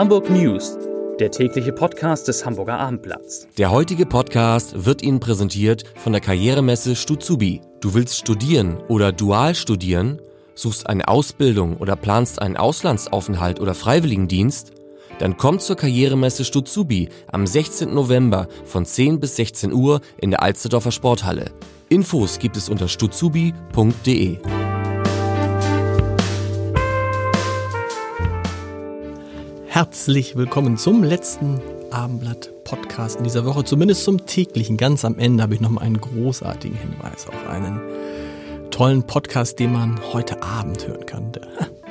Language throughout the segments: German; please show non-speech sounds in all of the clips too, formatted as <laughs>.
Hamburg News, der tägliche Podcast des Hamburger Abendblatts. Der heutige Podcast wird Ihnen präsentiert von der Karrieremesse Stuzubi. Du willst studieren oder dual studieren, suchst eine Ausbildung oder planst einen Auslandsaufenthalt oder Freiwilligendienst? Dann komm zur Karrieremesse Stuzubi am 16. November von 10 bis 16 Uhr in der Alsterdorfer Sporthalle. Infos gibt es unter stuzubi.de. Herzlich willkommen zum letzten Abendblatt-Podcast in dieser Woche, zumindest zum täglichen. Ganz am Ende habe ich noch mal einen großartigen Hinweis auf einen tollen Podcast, den man heute Abend hören kann.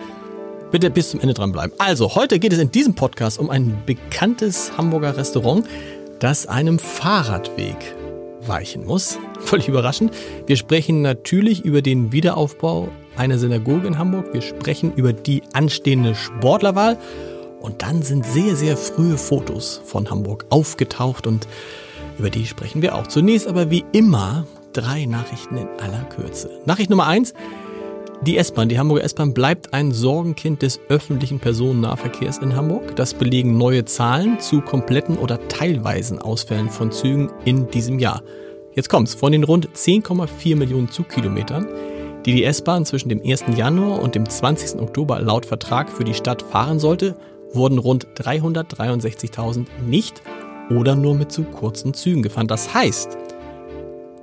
<laughs> Bitte bis zum Ende dranbleiben. Also, heute geht es in diesem Podcast um ein bekanntes Hamburger Restaurant, das einem Fahrradweg weichen muss. <laughs> Völlig überraschend. Wir sprechen natürlich über den Wiederaufbau einer Synagoge in Hamburg. Wir sprechen über die anstehende Sportlerwahl und dann sind sehr, sehr frühe Fotos von Hamburg aufgetaucht und über die sprechen wir auch. Zunächst aber wie immer drei Nachrichten in aller Kürze. Nachricht Nummer eins. Die S-Bahn, die Hamburger S-Bahn bleibt ein Sorgenkind des öffentlichen Personennahverkehrs in Hamburg. Das belegen neue Zahlen zu kompletten oder teilweisen Ausfällen von Zügen in diesem Jahr. Jetzt kommt's. Von den rund 10,4 Millionen Zugkilometern, die die S-Bahn zwischen dem 1. Januar und dem 20. Oktober laut Vertrag für die Stadt fahren sollte, wurden rund 363.000 nicht oder nur mit zu kurzen Zügen gefahren. Das heißt,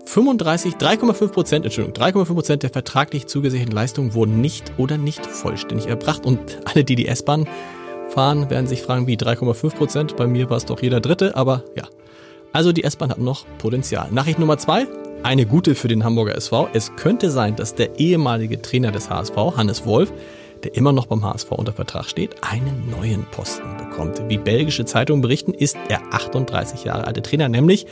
35, 3,5 Prozent, Entschuldigung, 3,5 Prozent der vertraglich zugesicherten Leistungen wurden nicht oder nicht vollständig erbracht. Und alle, die die S-Bahn fahren, werden sich fragen, wie 3,5 Prozent? Bei mir war es doch jeder Dritte, aber ja. Also die S-Bahn hat noch Potenzial. Nachricht Nummer zwei, eine gute für den Hamburger SV. Es könnte sein, dass der ehemalige Trainer des HSV, Hannes Wolf, der immer noch beim HSV unter Vertrag steht, einen neuen Posten bekommt. Wie belgische Zeitungen berichten, ist er 38 Jahre alte Trainer, nämlich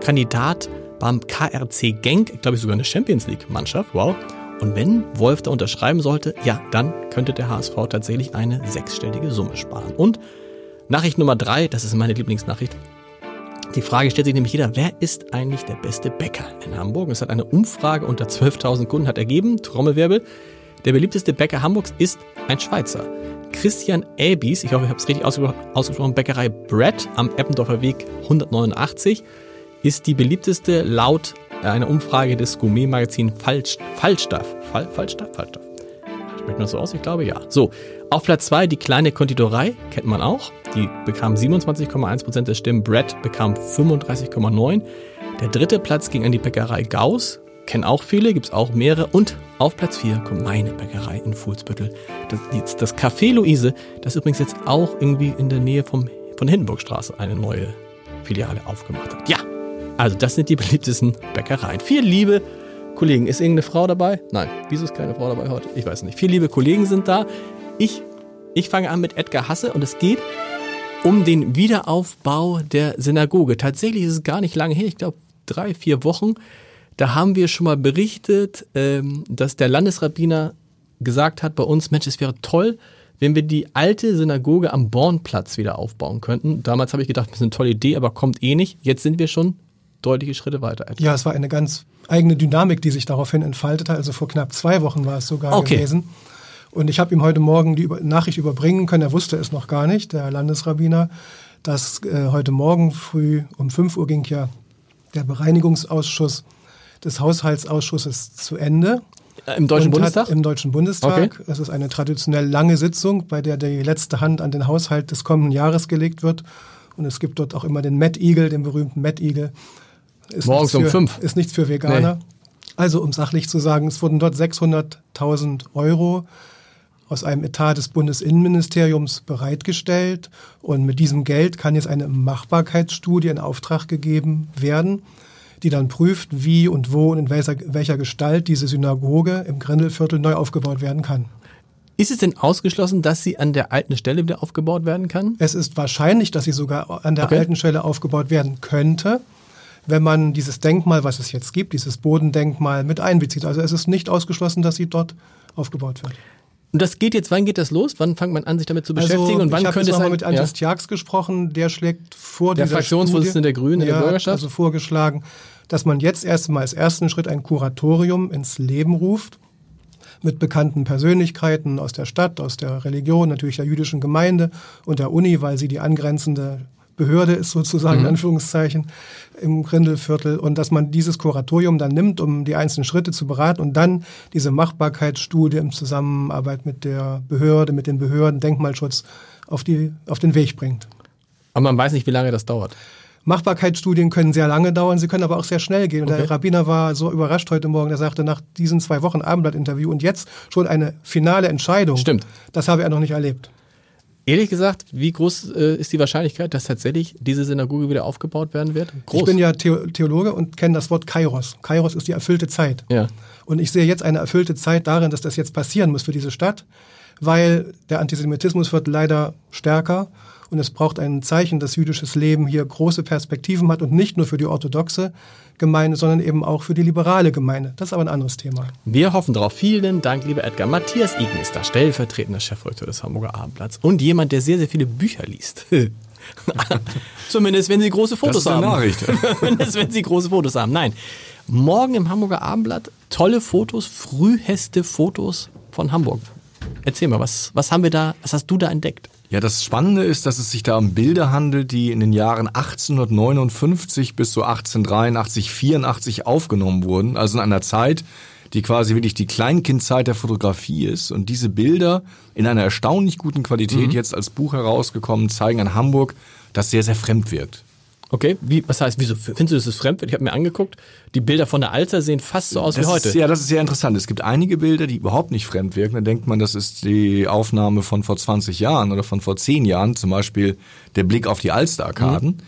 Kandidat beim KRC Genk, glaube ich sogar eine Champions League Mannschaft, wow. Und wenn Wolf da unterschreiben sollte, ja, dann könnte der HSV tatsächlich eine sechsstellige Summe sparen. Und Nachricht Nummer drei, das ist meine Lieblingsnachricht. Die Frage stellt sich nämlich jeder, wer ist eigentlich der beste Bäcker in Hamburg? Es hat eine Umfrage unter 12.000 Kunden hat ergeben, Trommelwirbel, der beliebteste Bäcker Hamburgs ist ein Schweizer. Christian Elbis, ich hoffe, ich habe es richtig ausgesprochen, Bäckerei Brett am Eppendorfer Weg 189, ist die beliebteste laut einer Umfrage des Gourmet-Magazins Falsch, Falstaff. Fall, Falstaff? Falstaff. Spricht man so aus? Ich glaube ja. So, auf Platz 2 die kleine Konditorei, kennt man auch. Die bekam 27,1% der Stimmen. Brett bekam 35,9%. Der dritte Platz ging an die Bäckerei Gauss Kennen auch viele, gibt es auch mehrere. Und auf Platz 4 kommt meine Bäckerei in Fuhlsbüttel. Das, das Café Luise, das übrigens jetzt auch irgendwie in der Nähe vom, von Hindenburgstraße eine neue Filiale aufgemacht hat. Ja, also das sind die beliebtesten Bäckereien. Vier liebe Kollegen. Ist irgendeine Frau dabei? Nein. Wieso ist keine Frau dabei heute? Ich weiß nicht. Vier liebe Kollegen sind da. Ich, ich fange an mit Edgar Hasse und es geht um den Wiederaufbau der Synagoge. Tatsächlich ist es gar nicht lange her, ich glaube drei, vier Wochen. Da haben wir schon mal berichtet, ähm, dass der Landesrabbiner gesagt hat bei uns, Mensch, es wäre toll, wenn wir die alte Synagoge am Bornplatz wieder aufbauen könnten. Damals habe ich gedacht, das ist eine tolle Idee, aber kommt eh nicht. Jetzt sind wir schon deutliche Schritte weiter. Ja, es war eine ganz eigene Dynamik, die sich daraufhin entfaltete. Also vor knapp zwei Wochen war es sogar okay. gewesen. Und ich habe ihm heute Morgen die Nachricht überbringen können, er wusste es noch gar nicht, der Landesrabbiner, dass äh, heute Morgen früh um 5 Uhr ging ja der Bereinigungsausschuss des Haushaltsausschusses zu Ende. Im Deutschen Bundestag? Im Deutschen Bundestag. Okay. Es ist eine traditionell lange Sitzung, bei der die letzte Hand an den Haushalt des kommenden Jahres gelegt wird. Und es gibt dort auch immer den Met-Igel, den berühmten Met-Igel. Morgens für, um fünf. Ist nichts für Veganer. Nee. Also, um sachlich zu sagen, es wurden dort 600.000 Euro aus einem Etat des Bundesinnenministeriums bereitgestellt. Und mit diesem Geld kann jetzt eine Machbarkeitsstudie in Auftrag gegeben werden die dann prüft, wie und wo und in welcher, welcher Gestalt diese Synagoge im Grindelviertel neu aufgebaut werden kann. Ist es denn ausgeschlossen, dass sie an der alten Stelle wieder aufgebaut werden kann? Es ist wahrscheinlich, dass sie sogar an der okay. alten Stelle aufgebaut werden könnte, wenn man dieses Denkmal, was es jetzt gibt, dieses Bodendenkmal mit einbezieht. Also es ist nicht ausgeschlossen, dass sie dort aufgebaut wird. Und das geht jetzt, wann geht das los? Wann fängt man an, sich damit zu also, beschäftigen? Also, und wann ich könnte es sein? mit Andres ja. gesprochen, der schlägt vor der Fraktionsvorsitzende der Grünen in der Bürgerschaft. also vorgeschlagen, dass man jetzt erstmal als ersten Schritt ein Kuratorium ins Leben ruft, mit bekannten Persönlichkeiten aus der Stadt, aus der Religion, natürlich der jüdischen Gemeinde und der Uni, weil sie die angrenzende Behörde ist sozusagen, in Anführungszeichen, im Grindelviertel. Und dass man dieses Kuratorium dann nimmt, um die einzelnen Schritte zu beraten und dann diese Machbarkeitsstudie in Zusammenarbeit mit der Behörde, mit den Behörden, Denkmalschutz auf, die, auf den Weg bringt. Aber man weiß nicht, wie lange das dauert. Machbarkeitsstudien können sehr lange dauern, sie können aber auch sehr schnell gehen. Und Okay. der Rabbiner war so überrascht heute Morgen, der sagte nach diesen zwei Wochen Abendblatt-Interview und jetzt schon eine finale Entscheidung. Stimmt. Das habe er noch nicht erlebt. Ehrlich gesagt, wie groß äh, ist die Wahrscheinlichkeit, dass tatsächlich diese Synagoge wieder aufgebaut werden wird? Groß. Ich bin ja Theo Theologe und kenne das Wort Kairos. Kairos ist die erfüllte Zeit. Ja. Und ich sehe jetzt eine erfüllte Zeit darin, dass das jetzt passieren muss für diese Stadt, weil der Antisemitismus wird leider stärker und es braucht ein Zeichen, dass jüdisches Leben hier große Perspektiven hat und nicht nur für die orthodoxe Gemeinde, sondern eben auch für die liberale Gemeinde. Das ist aber ein anderes Thema. Wir hoffen drauf. Vielen Dank, lieber Edgar. Matthias Igen ist da, stellvertretender Chefredakteur des Hamburger Abendblatts und jemand, der sehr, sehr viele Bücher liest. <laughs> Zumindest, wenn sie große Fotos ist eine haben. Nachricht. <laughs> Zumindest, wenn sie große Fotos haben. Nein. Morgen im Hamburger Abendblatt tolle Fotos, früheste Fotos von Hamburg. Erzähl mal, was, was haben wir da, was hast du da entdeckt? Ja, das Spannende ist, dass es sich da um Bilder handelt, die in den Jahren 1859 bis so 1883, 84 aufgenommen wurden. Also in einer Zeit, die quasi wirklich die Kleinkindzeit der Fotografie ist. Und diese Bilder in einer erstaunlich guten Qualität jetzt als Buch herausgekommen, zeigen an Hamburg, das sehr, sehr fremd wirkt. Okay, wie, was heißt, wieso findest du das ist fremd? Ich habe mir angeguckt, die Bilder von der Alster sehen fast so aus Das wie heute. Ist, ja, das ist sehr interessant. Es gibt einige Bilder, die überhaupt nicht fremd wirken. Da denkt man, das ist die Aufnahme von vor 20 Jahren oder von vor 10 Jahren, zum Beispiel der Blick auf die Alster-Arkaden.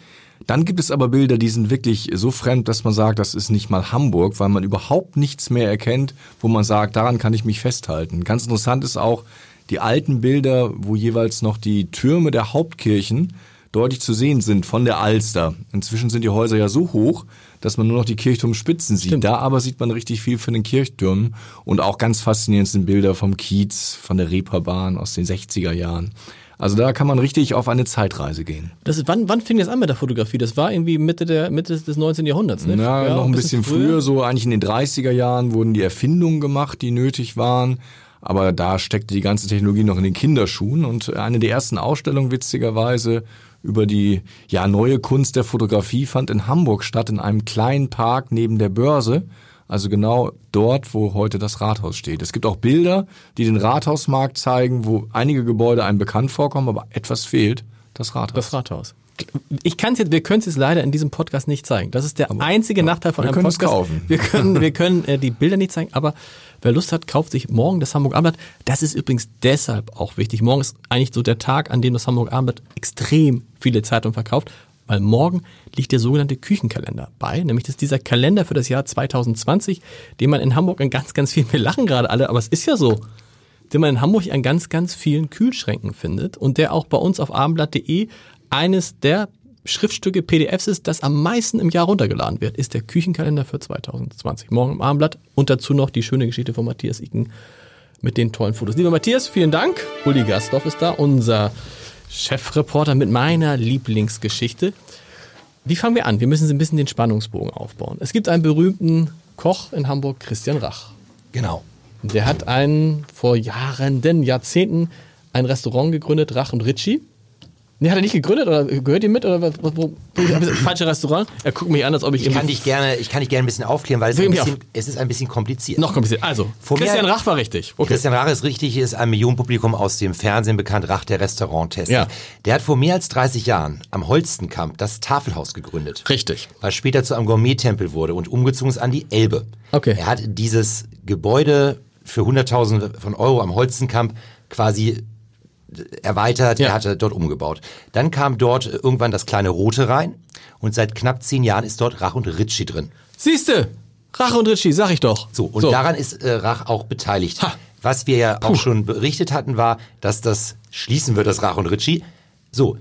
Dann gibt es aber Bilder, die sind wirklich so fremd, dass man sagt, das ist nicht mal Hamburg, weil man überhaupt nichts mehr erkennt, wo man sagt, daran kann ich mich festhalten. Ganz interessant ist auch die alten Bilder, wo jeweils noch die Türme der Hauptkirchen deutlich zu sehen sind von der Alster. Inzwischen sind die Häuser ja so hoch, dass man nur noch die Kirchturmspitzen sieht. Da aber sieht man richtig viel von den Kirchtürmen und auch ganz faszinierend sind Bilder vom Kiez, von der Reeperbahn aus den 60er Jahren. Also da kann man richtig auf eine Zeitreise gehen. Das ist, wann, wann fing das an mit der Fotografie? Das war irgendwie Mitte, der, Mitte des 19. Jahrhunderts, ne? Ja, noch ein bisschen früher. so eigentlich in den 30er Jahren wurden die Erfindungen gemacht, die nötig waren. Aber da steckte die ganze Technologie noch in den Kinderschuhen. Und eine der ersten Ausstellungen, witzigerweise, über die ja, neue Kunst der Fotografie fand in Hamburg statt, in einem kleinen Park neben der Börse. Also genau dort, wo heute das Rathaus steht. Es gibt auch Bilder, die den Rathausmarkt zeigen, wo einige Gebäude einem bekannt vorkommen, aber etwas fehlt, das Rathaus. Das Rathaus. Ich kann jetzt, wir können es jetzt leider in diesem Podcast nicht zeigen. Das ist der einige Nachteil von einem Podcast. kaufen. Wir können, wir können äh, die Bilder nicht zeigen, aber wer Lust hat, kauft sich morgen das Hamburg Abendblatt. Das ist übrigens deshalb auch wichtig. Morgen ist eigentlich so der Tag, an dem das Hamburg Abendblatt extrem viele Zeitungen verkauft, weil morgen liegt der sogenannte Küchenkalender bei. Nämlich das ist dieser Kalender für das Jahr 2020, den man in Hamburg in ganz, ganz vielen, wir lachen gerade alle, aber es ist ja so den man in Hamburg an ganz, ganz vielen Kühlschränken findet und der auch bei uns auf abendblatt.de eines der Schriftstücke PDFs ist, das am meisten im Jahr runtergeladen wird, ist der Küchenkalender für 2020. Morgen im Abendblatt und dazu noch die schöne Geschichte von Matthias Iken mit den tollen Fotos. Lieber Matthias, vielen Dank. Uli Gasthoff ist da, unser Chefreporter mit meiner Lieblingsgeschichte. Wie fangen wir an? Wir müssen ein bisschen den Spannungsbogen aufbauen. Es gibt einen berühmten Koch in Hamburg, Christian Rach. Genau. Der hat ein, vor Jahren, denn Jahrzehnten, ein Restaurant gegründet, Rach und Ritchie. Nee, hat er nicht gegründet oder gehört ihr mit? Oder was, wo, wo, falsche Restaurant? Er guckt mich an, als ob ich, Ich kann dich gerne, ich kann dich gerne ein bisschen aufklären, weil es, ein bisschen, es ist ein bisschen kompliziert. noch kompliziert. Also, Vor mir- Christian Rach war richtig. Okay. Christian Rach ist richtig, ist ein Millionenpublikum aus dem Fernsehen bekannt, Rach der Restauranttest. Ja. Der hat vor mehr als 30 Jahren am Holstenkamp das Tafelhaus gegründet. Richtig. Was später zu einem Gourmet-Tempel wurde und umgezogen ist an die Elbe. Okay. Er hat dieses Gebäude für 100.000 von Euro am Holstenkamp quasi erweitert, Ja. er hatte dort umgebaut. Dann kam dort irgendwann das kleine Rote rein und seit knapp zehn Jahren ist dort Rach und Ritchie drin. Siehste, Rach und Ritchie, sag ich doch. So, und daran ist äh, Rach auch beteiligt. Ha. Was wir ja auch schon berichtet hatten, war, dass das schließen wird, das Rach und Ritchie. So,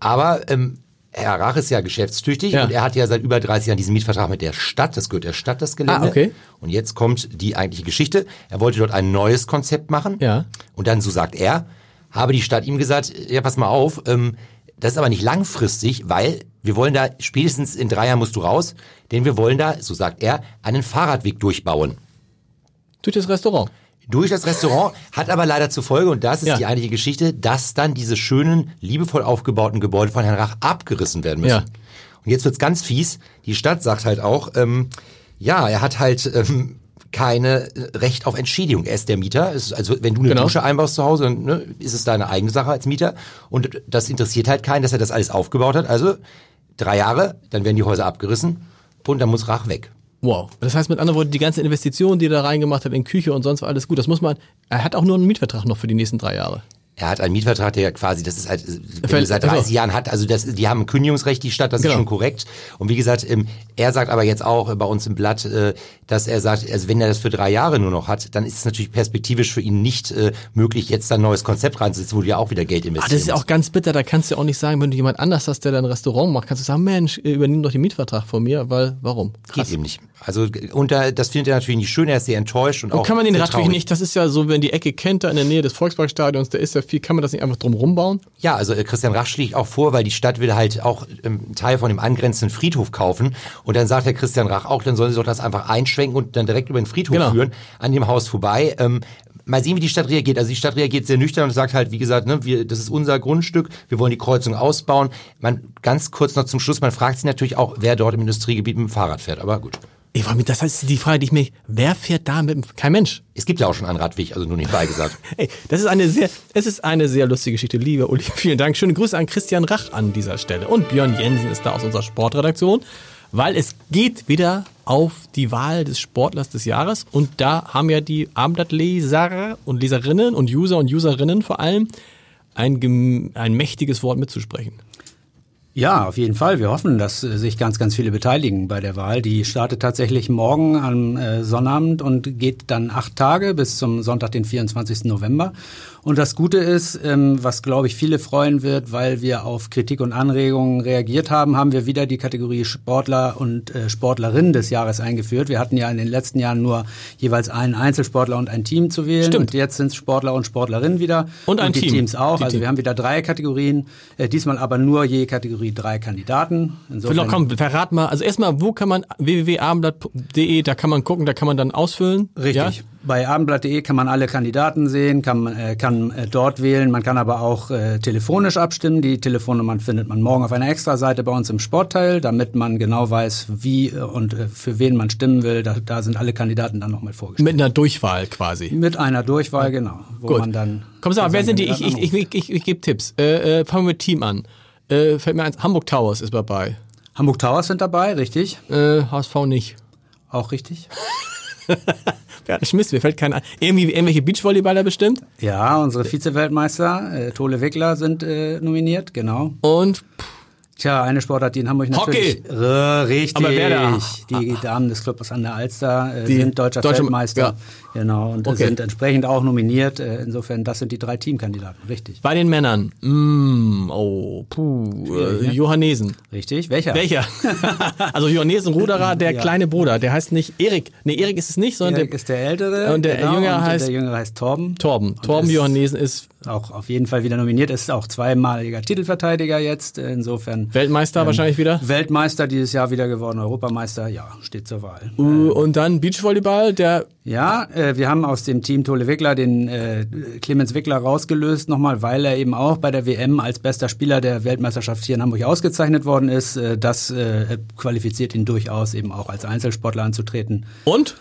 aber ähm, Herr Rach ist ja geschäftstüchtig Ja. und er hat ja seit über 30 Jahren diesen Mietvertrag mit der Stadt. Das gehört der Stadt, das Gelände. Ah, okay. Und jetzt kommt die eigentliche Geschichte. Er wollte dort ein neues Konzept machen. Ja. Und dann, so sagt er, habe die Stadt ihm gesagt, ja, pass mal auf, ähm, das ist aber nicht langfristig, weil wir wollen da, spätestens in drei Jahren musst du raus, denn wir wollen da, so sagt er, einen Fahrradweg durchbauen. Durch das Restaurant. durch das Restaurant, hat aber leider zur Folge, und das ist Ja. die eigentliche Geschichte, dass dann diese schönen, liebevoll aufgebauten Gebäude von Herrn Rach abgerissen werden müssen. Ja. Und jetzt wird's ganz fies. Die Stadt sagt halt auch, ähm, ja, er hat halt ähm, keine äh, Recht auf Entschädigung. Er ist der Mieter. Ist, also wenn du eine Genau. Dusche einbaust zu Hause, dann ne, ist es deine eigene Sache als Mieter. Und das interessiert halt keinen, dass er das alles aufgebaut hat. Also drei Jahre, dann werden die Häuser abgerissen und dann muss Rach weg. Wow. Das heißt mit anderen Worten, die ganzen Investitionen, die er da reingemacht hat in Küche und sonst war alles gut. Das muss man, er hat auch nur einen Mietvertrag noch für die nächsten drei Jahre. Er hat einen Mietvertrag, der quasi, das ist halt, Ver- er seit also- 30 Jahren hat, also das, die haben ein Kündigungsrecht, die Stadt, das Genau. ist schon korrekt. Und wie gesagt, er sagt aber jetzt auch bei uns im Blatt, äh, dass er sagt, also wenn er das für drei Jahre nur noch hat, dann ist es natürlich perspektivisch für ihn nicht äh, möglich, jetzt ein neues Konzept reinzusetzen, wo du ja auch wieder Geld Ah, investieren das ist auch ganz bitter, da kannst du auch nicht sagen, wenn du jemand anders hast, der da ein Restaurant macht, kannst du sagen, Mensch, äh, übernimm doch den Mietvertrag von mir, weil, warum? Geht eben nicht. Also und da, das findet er natürlich nicht schön, er ist sehr enttäuscht und, Und auch kann man den traurig. nicht, das ist ja so, wenn die Ecke kennt, da in der Nähe des Volksparkstadions, da ist ja viel, kann man das nicht einfach drum rumbauen? Ja, also äh, Christian Rach schlägt auch vor, weil die Stadt will halt auch ähm, einen Teil von dem angrenzenden Friedhof kaufen. Und dann sagt der Christian Rach auch, dann sollen sie doch das einfach einschwenken und dann direkt über den Friedhof Genau. führen, an dem Haus vorbei. Ähm, mal sehen, wie die Stadt reagiert. Also die Stadt reagiert sehr nüchtern und sagt halt, wie gesagt, ne, wir, das ist unser Grundstück, wir wollen die Kreuzung ausbauen. Man, ganz kurz noch zum Schluss, man fragt sich natürlich auch, wer dort im Industriegebiet mit dem Fahrrad fährt. Aber gut. Ich frage mich, das heißt die Frage, die ich mir, wer fährt da mit dem, kein Mensch. Es gibt ja auch schon einen Radweg, also nur nebenbei gesagt. <laughs> Ey, das ist eine sehr, es ist eine sehr lustige Geschichte. Lieber Uli, <laughs> vielen Dank. Schöne Grüße an Christian Rach an dieser Stelle. Und Björn Jensen ist da aus unserer Sportredaktion, weil es geht wieder auf die Wahl des Sportlers des Jahres. Und da haben ja die Abendblattleser und Leserinnen und User und Userinnen vor allem ein, ein mächtiges Wort mitzusprechen. Ja, auf jeden Fall. Wir hoffen, dass äh, sich ganz, ganz viele beteiligen bei der Wahl. Die startet tatsächlich morgen am äh, Sonnabend und geht dann acht Tage bis zum Sonntag, den 24. November. Und das Gute ist, ähm, was glaube ich viele freuen wird, weil wir auf Kritik und Anregungen reagiert haben, haben wir wieder die Kategorie Sportler und äh, Sportlerinnen des Jahres eingeführt. Wir hatten ja in den letzten Jahren nur jeweils einen Einzelsportler und ein Team zu wählen. Stimmt. Und jetzt sind es Sportler und Sportlerinnen wieder. Und ein die Team. Teams auch. Die also Team. wir haben wieder drei Kategorien, äh, diesmal aber nur je Kategorie drei Kandidaten. Vielleicht komm, verrat mal. Also erstmal, wo kann man www.abendblatt.de, da kann man gucken, da kann man dann ausfüllen. Richtig. Ja? Bei abendblatt.de kann man alle Kandidaten sehen, kann, äh, kann äh, dort wählen. Man kann aber auch äh, telefonisch abstimmen. Die Telefonnummern findet man morgen auf einer Extraseite bei uns im Sportteil, damit man genau weiß, wie äh, und für wen man stimmen will. Da, da sind alle Kandidaten dann nochmal vorgestellt. Mit einer Durchwahl quasi. Mit einer Durchwahl, genau. Wo Gut. man dann Komm, sag mal, wer sind die? Ich, ich, ich, ich, ich, ich gebe Tipps. Fangen wir mit Team an. Äh, fällt mir eins, Hamburg Towers ist dabei. Hamburg Towers sind dabei, richtig? Äh, HSV nicht. Auch richtig? <laughs> Ja, Schmiss, mir fällt keiner ein. Irgendwie, irgendwelche Beachvolleyballer bestimmt. Ja, unsere Vize-Weltmeister, äh, Tole Wickler, sind äh, nominiert, genau. Und Tja, eine Sportart, die in Hamburg natürlich. Hockey. Richtig. Aber wer da? Die Damen des Clubs an der Alster äh, Die sind deutscher deutsche- Feldmeister. ja. Genau. Und Okay. sind entsprechend auch nominiert. Äh, insofern, das sind die drei Teamkandidaten. Richtig. bei den Männern. Mm, oh, puh. Äh, ne? Johannesen. Richtig. Welcher? Welcher? <laughs> also Johannesen Ruderer, der <laughs> Ja. kleine Bruder. Der heißt nicht Erik. Nee, Erik ist es nicht, sondern Erik der ist der Ältere. genau, Und der Jüngere und heißt- Der Jüngere heißt Torben. Torben. Torben Johannesen ist Auch auf jeden Fall wieder nominiert. Ist auch zweimaliger Titelverteidiger jetzt. Äh, Insofern. Weltmeister wahrscheinlich wieder. Weltmeister dieses Jahr wieder geworden. Europameister. Ja, steht zur Wahl. Uh, Und dann Beachvolleyball, der Ja, äh, wir haben aus dem Team Tole Wickler den äh, Clemens Wickler rausgelöst nochmal, weil er eben auch bei der WM als bester Spieler der Weltmeisterschaft hier in Hamburg ausgezeichnet worden ist. Äh, das äh, qualifiziert ihn durchaus eben auch als Einzelsportler anzutreten. und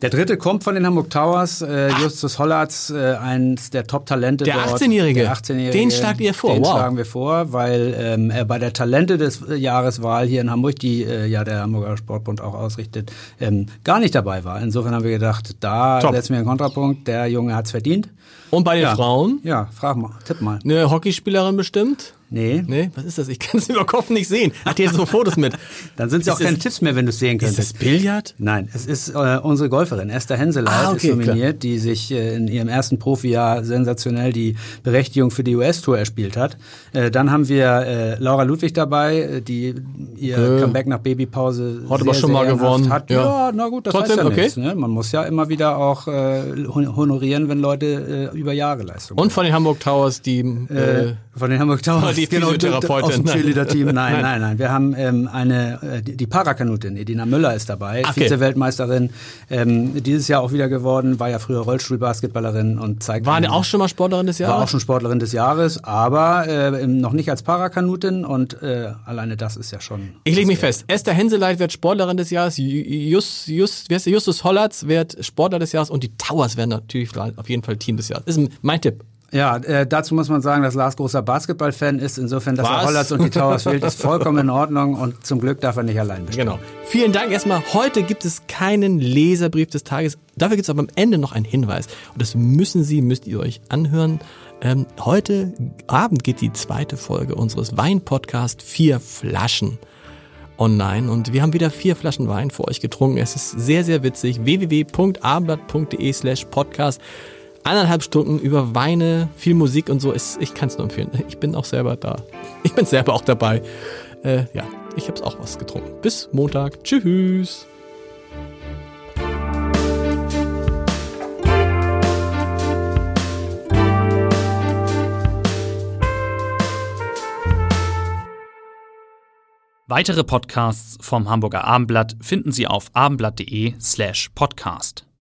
Der dritte kommt von den Hamburg Towers, äh, Justus Hollatz, äh, eins der Top-Talente Der dort. 18-Jährige. Der 18-Jährige. Den schlagt ihr vor, Den wow. schlagen wir vor, weil ähm, er bei der Talente des äh, Jahreswahl hier in Hamburg, die äh, ja der Hamburger Sportbund auch ausrichtet, ähm, gar nicht dabei war. Insofern haben wir gedacht, da Top. setzen wir einen Kontrapunkt. Der Junge hat's verdient. und bei den Ja. Frauen Ja, frag mal, tipp mal. eine Hockeyspielerin bestimmt. Nee. Nee, was ist das? Ich kann es <laughs> über Kopf nicht sehen. Hat hier so Fotos mit. Dann sind es auch Ist keine Tipps mehr, wenn du es sehen Ist könntest. das Billard? Nein, es ist äh, unsere Golferin Esther Henseleit Ah, okay, ist nominiert, die sich äh, in ihrem ersten Profijahr sensationell die Berechtigung für die US-Tour erspielt hat. Äh, dann haben wir äh, Laura Ludwig dabei, äh, die ihr Äh, Comeback nach Babypause hat sehr, aber schon mal gewonnen, Hat. ja. Ja. na gut, das Trotzdem, heißt ja okay. nichts. Ne? Man muss ja immer wieder auch äh, hon- honorieren, wenn Leute äh, über Jahre Leistung Und von den Hamburg Towers, die, äh, äh, von den Hamburg Towers. Die Physiotherapeutin. Aus dem. Cheerleader-Team. <laughs> Nein, Nein. nein, nein, Wir haben ähm, eine, äh, die, Parakanutin, Edina Müller ist dabei, Okay. Vize-Weltmeisterin, ähm, dieses Jahr auch wieder geworden, war ja früher Rollstuhlbasketballerin und zeigt. War eine auch schon mal Sportlerin des Jahres? War auch schon Sportlerin des Jahres, aber äh, noch nicht als Parakanutin und äh, alleine das ist ja schon. Ich lege mich fest. Esther Henseleit wird Sportlerin des Jahres, Just, Just? Justus Hollatz wird Sportler des Jahres und die Towers werden natürlich auf jeden Fall Team des Jahres. Das ist mein Tipp. Ja, äh, dazu muss man sagen, dass Lars großer Basketballfan ist. Insofern, dass Was? er Hollatz und die Towers wählt, ist vollkommen in Ordnung und zum Glück darf er nicht allein bestimmen. Genau. Vielen Dank erstmal. Heute gibt es keinen Leserbrief des Tages. Dafür gibt es aber am Ende noch einen Hinweis. Und das müssen Sie, müsst ihr euch anhören. Ähm, heute Abend geht die zweite Folge unseres Wein-Podcast Vier Flaschen online. Und wir haben wieder vier Flaschen Wein für euch getrunken. Es ist sehr, sehr witzig. www.abendblatt.de slash podcast. Eineinhalb Stunden über Weine, viel Musik und so. Ist, ich kann es nur empfehlen. Ich bin auch selber da. Ich bin selber auch dabei. Äh, ja, ich habe auch was getrunken. Bis Montag. Tschüss. Weitere Podcasts vom Hamburger Abendblatt finden Sie auf abendblatt.de slash podcast.